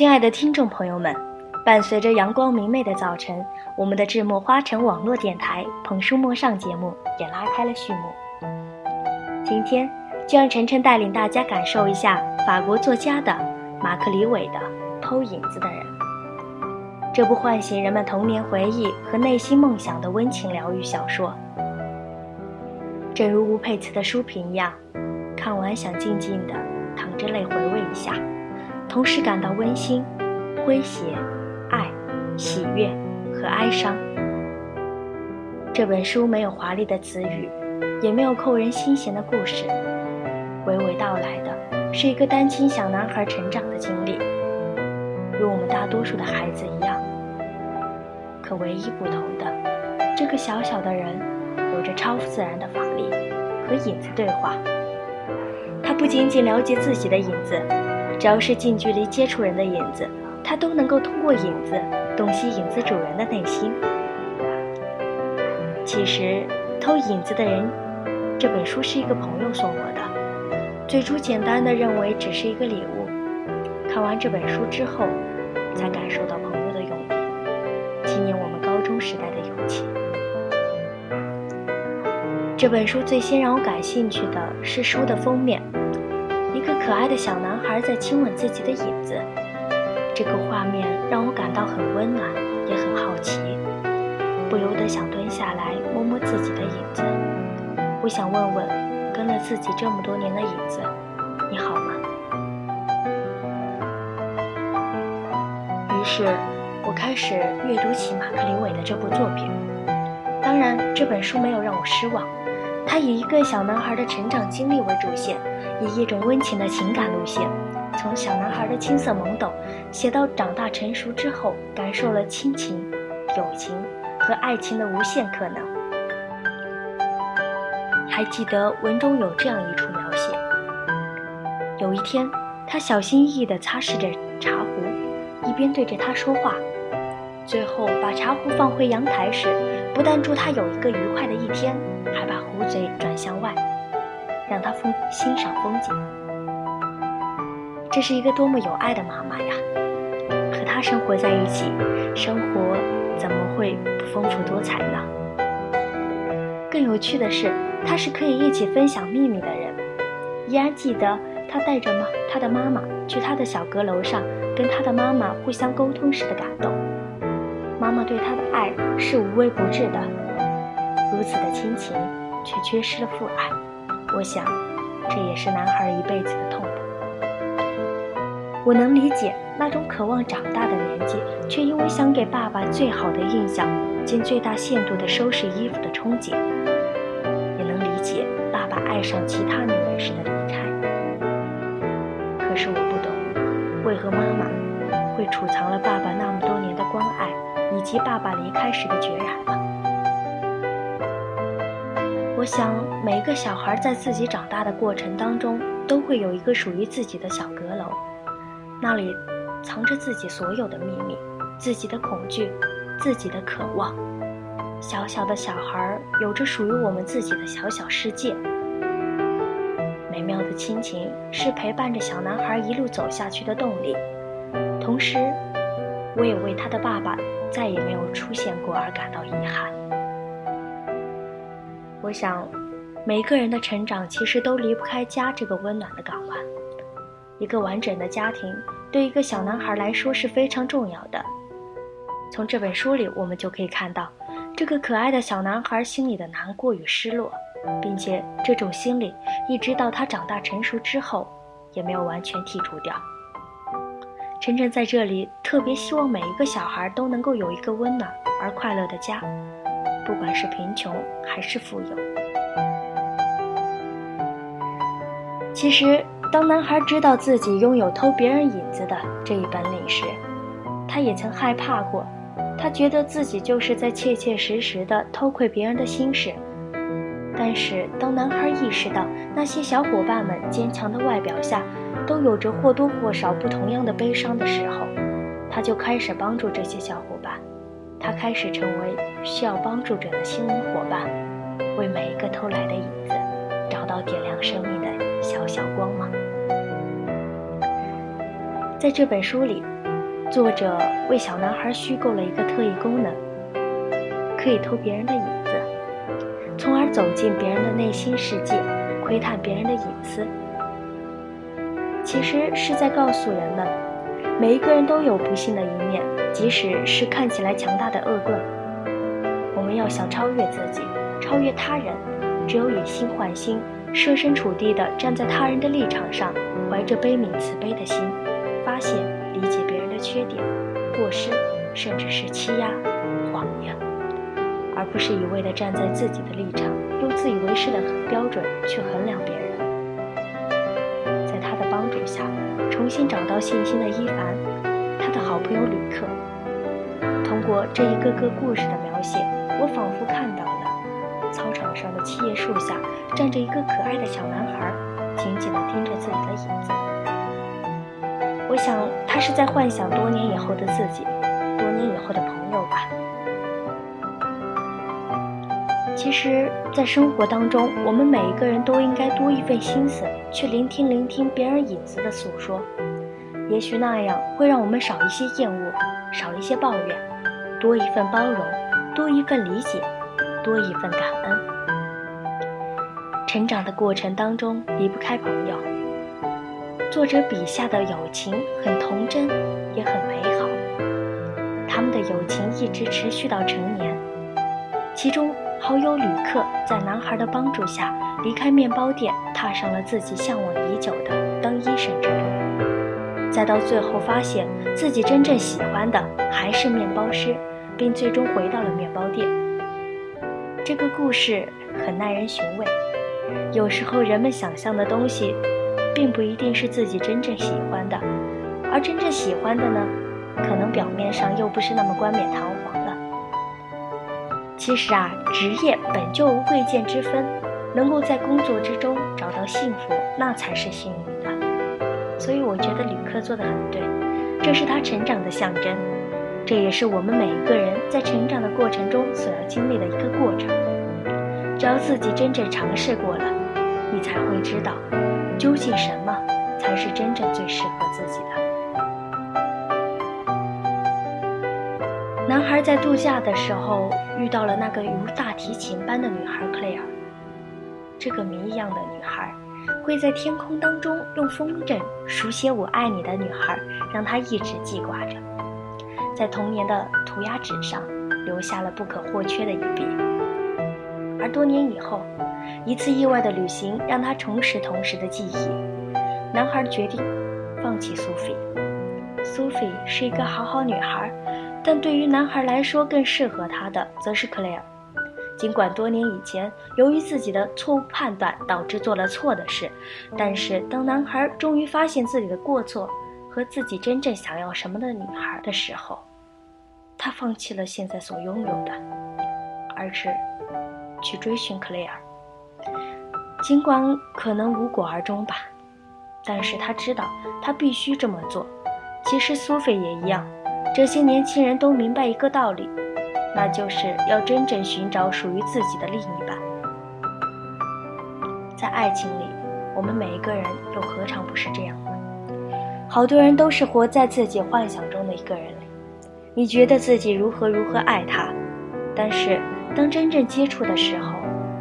亲爱的听众朋友们，伴随着阳光明媚的早晨，我们的智墨花城网络电台《捧书莫上》节目也拉开了序幕。今天就让晨晨带领大家感受一下法国作家的马克·李伟的《偷影子的人》。这部唤醒人们童年回忆和内心梦想的温情疗愈小说，正如吴佩慈的书评一样，看完想静静的淌着泪回味一下，同时感到温馨、诙谐、爱、喜悦和哀伤。这本书没有华丽的词语，也没有扣人心弦的故事，娓娓道来的是一个单亲小男孩成长的经历，如我们大多数的孩子一样。可唯一不同的，这个小小的人有着超自然的法力，和影子对话。他不仅仅了解自己的影子，只要是近距离接触人的影子，他都能够通过影子洞悉影子主人的内心。其实，《偷影子的人》这本书是一个朋友送我的，最初简单的认为只是一个礼物，看完这本书之后，才感受到朋友的用意。纪念我们高中时代的友情。这本书最先让我感兴趣的是书的封面，可爱的小男孩在亲吻自己的影子。这个画面让我感到很温暖，也很好奇，不由得想蹲下来摸摸自己的影子。我想问问，跟了自己这么多年的影子，你好吗？于是。我开始阅读起马克·李伟的这部作品，当然，这本书没有让我失望。它以一个小男孩的成长经历为主线，以一种温情的情感路线，从小男孩的青涩懵懂，写到长大成熟之后，感受了亲情、友情和爱情的无限可能。还记得文中有这样一处描写：有一天，他小心翼翼地擦拭着茶壶，一边对着他说话。最后把茶壶放回阳台时，不但祝他有一个愉快的一天，还把壶嘴转向外，让他风欣赏风景。这是一个多么有爱的妈妈呀！和他生活在一起，生活怎么会不丰富多彩呢？更有趣的是，他是可以一起分享秘密的人。依然记得他带着妈他的妈妈去他的小阁楼上，跟他的妈妈互相沟通时的感动。妈妈对他的爱是无微不至的，如此的亲情，却缺失了父爱。我想，这也是男孩一辈子的痛吧。我能理解那种渴望长大的年纪，却因为想给爸爸最好的印象，尽最大限度地收拾衣服的憧憬，也能理解爸爸爱上其他女人时的离开。可是我不懂，为何妈妈会储藏了爸爸那么多年的关爱？以及爸爸离开时的决然了。我想，每个小孩在自己长大的过程当中，都会有一个属于自己的小阁楼，那里藏着自己所有的秘密、自己的恐惧、自己的渴望。小小的小孩有着属于我们自己的小小世界。美妙的亲情是陪伴着小男孩一路走下去的动力，同时，我也为他的爸爸。再也没有出现过而感到遗憾。我想，每个人的成长其实都离不开家这个温暖的港湾。一个完整的家庭对一个小男孩来说是非常重要的。从这本书里，我们就可以看到，这个可爱的小男孩心里的难过与失落，并且这种心理一直到他长大成熟之后，也没有完全剔除掉。晨晨在这里特别希望每一个小孩都能够有一个温暖而快乐的家，不管是贫穷还是富有。其实，当男孩知道自己拥有偷别人影子的这一本领时，他也曾害怕过。他觉得自己就是在切切实实的偷窥别人的心事。但是，当男孩意识到那些小伙伴们坚强的外表下，都有着或多或少不同样的悲伤的时候，他就开始帮助这些小伙伴，他开始成为需要帮助者的心灵伙伴，为每一个偷来的影子找到点亮生命的小小光芒。在这本书里，作者为小男孩虚构了一个特异功能，可以偷别人的影子，从而走进别人的内心世界，窥探别人的隐私。其实是在告诉人们，每一个人都有不幸的一面，即使是看起来强大的恶棍。要想超越自己，超越他人，只有以心换心。设身处地地站在他人的立场上，怀着悲悯慈悲的心，发现、理解别人的缺点、过失，甚至是欺压、谎言，而不是一味地站在自己的立场，用自以为是的标准去衡量别人。在他的帮助下，重新找到信心的伊凡，他的好朋友吕克，通过这一个个故事的描写，我仿佛看到了。操场上的七叶树下站着一个可爱的小男孩，紧紧地盯着自己的影子。我想，他是在幻想多年以后的自己，多年以后的朋友吧。其实，在生活当中，我们每一个人都应该多一份心思，去聆听聆听别人影子的诉说。也许那样会让我们少一些厌恶，少一些抱怨，多一份包容，多一份理解。多一份感恩。成长的过程当中离不开朋友。作者笔下的友情很童真，也很美好。他们的友情一直持续到成年。其中，好友吕克在男孩的帮助下离开面包店，踏上了自己向往已久的当医生之路。再到最后，发现自己真正喜欢的还是面包师，并最终回到了面包店。这个故事很耐人寻味。有时候人们想象的东西，并不一定是自己真正喜欢的，而真正喜欢的呢，可能表面上又不是那么冠冕堂皇了。其实啊，职业本就无贵贱之分，能够在工作之中找到幸福，那才是幸运的。所以我觉得旅客做的很对，这是他成长的象征。这也是我们每一个人在成长的过程中所要经历的一个过程。只要自己真正尝试过了，你才会知道，究竟什么才是真正最适合自己的。男孩在度假的时候遇到了那个如大提琴般的女孩克莱尔。这个谜一样的女孩，会在天空当中用风筝书写“我爱你”的女孩，让他一直记挂着。在童年的涂鸦纸上留下了不可或缺的一笔，而多年以后，一次意外的旅行让他重拾童时的记忆。男孩决定放弃苏菲。苏菲是一个好好女孩，但对于男孩来说，更适合他的则是克莱尔。尽管多年以前由于自己的错误判断导致做了错的事，但是当男孩终于发现自己的过错和自己真正想要什么的女孩的时候，他放弃了现在所拥有的，而是去追寻克莱尔。尽管可能无果而终吧，但是他知道他必须这么做。其实苏菲也一样。这些年轻人都明白一个道理，那就是要真正寻找属于自己的另一半。在爱情里，我们每一个人又何尝不是这样呢？好多人都是活在自己幻想中的一个人里。你觉得自己如何如何爱他，但是当真正接触的时候，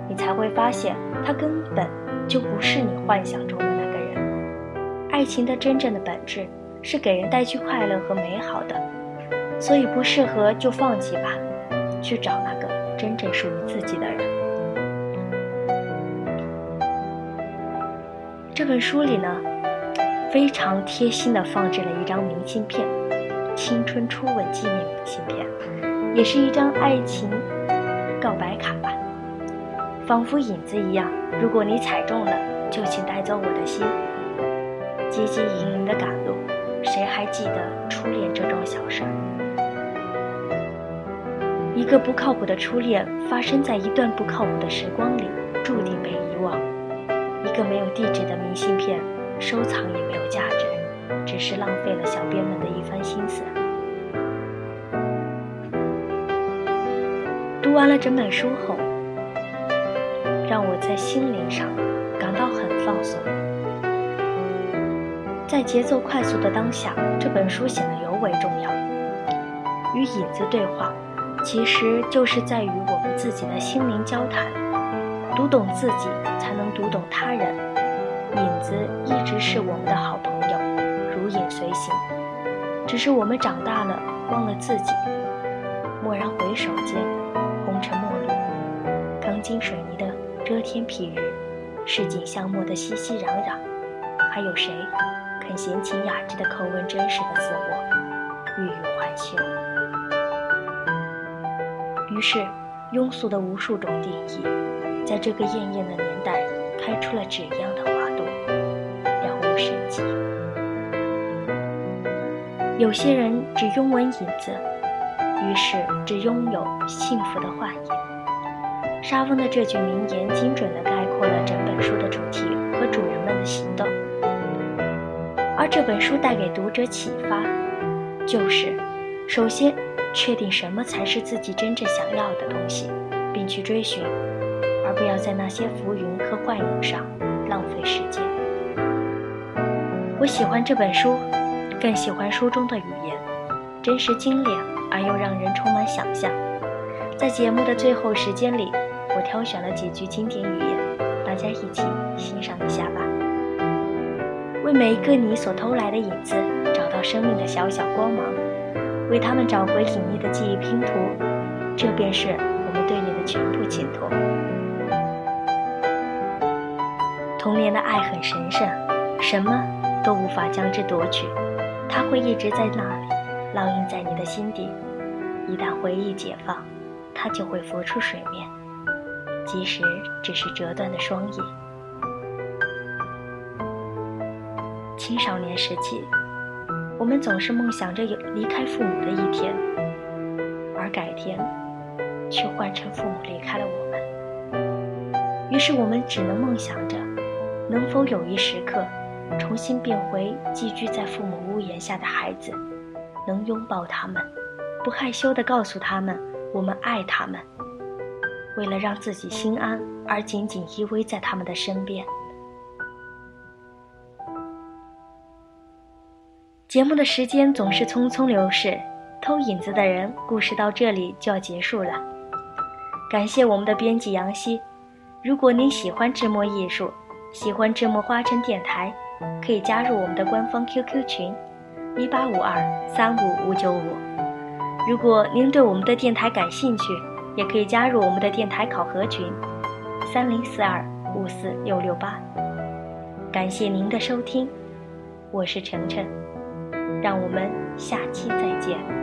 你才会发现他根本就不是你幻想中的那个人。爱情的真正的本质是给人带去快乐和美好的，所以不适合就放弃吧，去找那个真正属于自己的人。这本书里呢，非常贴心的放置了一张明信片。青春初吻纪念明信片，也是一张爱情告白卡吧，仿佛影子一样。如果你踩中了，就请带走我的心。汲汲营营的赶路，谁还记得初恋这桩小事儿？一个不靠谱的初恋，发生在一段不靠谱的时光里，注定被遗忘。一个没有地址的明信片，收藏也没有价值。只是浪费了小编们的一番心思。读完了整本书后，让我在心灵上感到很放松。在节奏快速的当下，这本书显得尤为重要。与影子对话，其实就是在与我们自己的心灵交谈。读懂自己，才能读懂他人。影子一直是我们的好，随行。只是我们长大了，忘了自己。蓦然回首间，红尘陌路，钢筋水泥的遮天蔽日，市井巷陌的熙熙攘攘，还有谁肯闲情雅致的叩问真实的自我，欲语还休？于是，庸俗的无数种定义，在这个艳艳的年代，开出了纸一样的花朵，了无生机。有些人只拥吻影子。于是，只拥有幸福的幻影。沙翁的这句名言，精准地概括了整本书的主题和主人们的行动。而这本书带给读者启发，就是：首先，确定什么才是自己真正想要的东西，并去追寻，而不要在那些浮云和幻影上浪费时间。我喜欢这本书，更喜欢书中的语言，真实精炼。而又让人充满想象。在节目的最后时间里，我挑选了几句经典语言，大家一起欣赏一下吧。为每一个你所偷来的影子找到生命的小小光芒，为他们找回隐匿的记忆拼图，这便是我们对你的全部寄托。童年的爱很神圣，什么都无法将之夺取，它会一直在那里。烙印在你的心底，一旦回忆解放，它就会浮出水面，即使只是折断的双翼。青少年时期，我们总是梦想着有离开父母的一天，而改天，却换成父母离开了我们。于是我们只能梦想着，能否有一时刻，重新变回寄居在父母屋檐下的孩子。能拥抱他们，不害羞地告诉他们我们爱他们。为了让自己心安而紧紧依偎在他们的身边。节目的时间总是匆匆流逝，偷影子的人故事到这里就要结束了。感谢我们的编辑杨希。如果您喜欢智墨艺术，喜欢智墨花城电台，可以加入我们的官方 QQ 群。一八五二三五五九五。如果您对我们的电台感兴趣，也可以加入我们的电台考核群，三零四二五四六六八。感谢您的收听，我是晨晨，让我们下期再见。